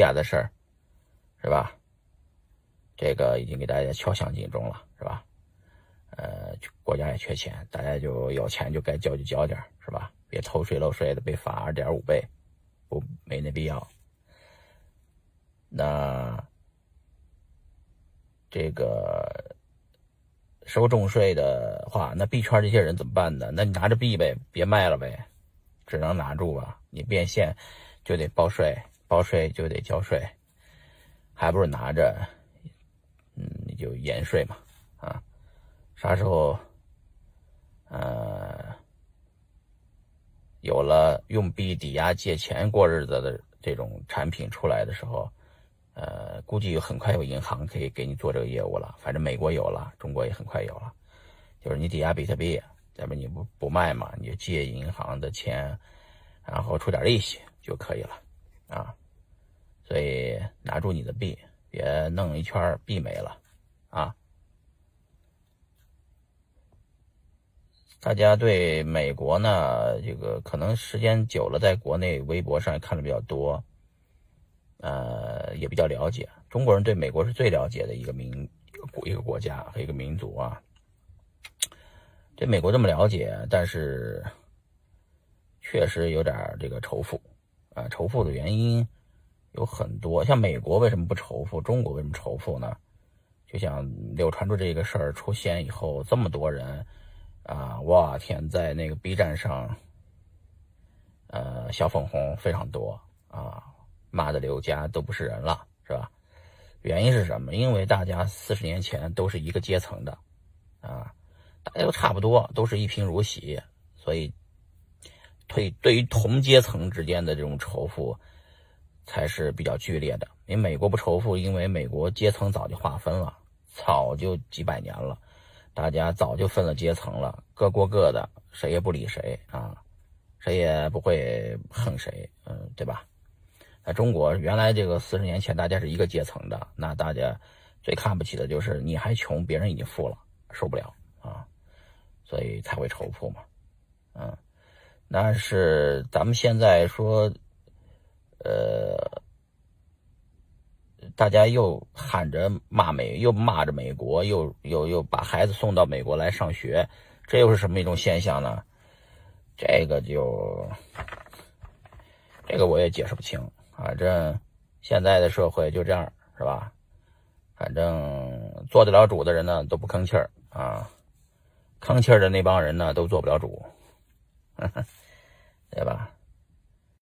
亚的事儿，是吧？这个已经给大家敲响警钟了，是吧？呃，国家也缺钱，大家就有钱就该交就交点是吧？别偷税漏税的被罚二点五倍，不没那必要。那这个收重税的话，那币圈这些人怎么办呢？那你拿着币呗，别卖了呗，只能拿住吧。你变现就得报税，报税就得交税，还不如拿着，嗯，就延税嘛，啊，啥时候，呃，有了用币抵押借钱过日子的这种产品出来的时候，呃，估计很快有银行可以给你做这个业务了。反正美国有了，中国也很快有了，就是你抵押比特币，要不你不不卖嘛，你就借银行的钱。然后出点利息就可以了，啊，所以拿住你的币，别弄一圈币没了，啊。大家对美国呢，这个可能时间久了，在国内微博上看的比较多，呃，也比较了解。中国人对美国是最了解的一个民一个国家和一个民族啊。对美国这么了解，但是。确实有点这个仇富，啊，仇富的原因有很多。像美国为什么不仇富？中国为什么仇富呢？就像柳传志这个事儿出现以后，这么多人啊，哇天，在那个 B 站上，呃，小粉红非常多啊，骂的刘家都不是人了，是吧？原因是什么？因为大家四十年前都是一个阶层的，啊，大家都差不多，都是一贫如洗，所以。对，对于同阶层之间的这种仇富，才是比较剧烈的。因为美国不仇富，因为美国阶层早就划分了，早就几百年了，大家早就分了阶层了，各过各的，谁也不理谁啊，谁也不会恨谁，嗯，对吧？那中国原来这个四十年前大家是一个阶层的，那大家最看不起的就是你还穷，别人已经富了，受不了啊，所以才会仇富嘛，嗯。那是咱们现在说，呃，大家又喊着骂美，又骂着美国，又又又把孩子送到美国来上学，这又是什么一种现象呢？这个就，这个我也解释不清。反正现在的社会就这样，是吧？反正做得了主的人呢都不吭气儿啊，吭气儿的那帮人呢都做不了主。对吧？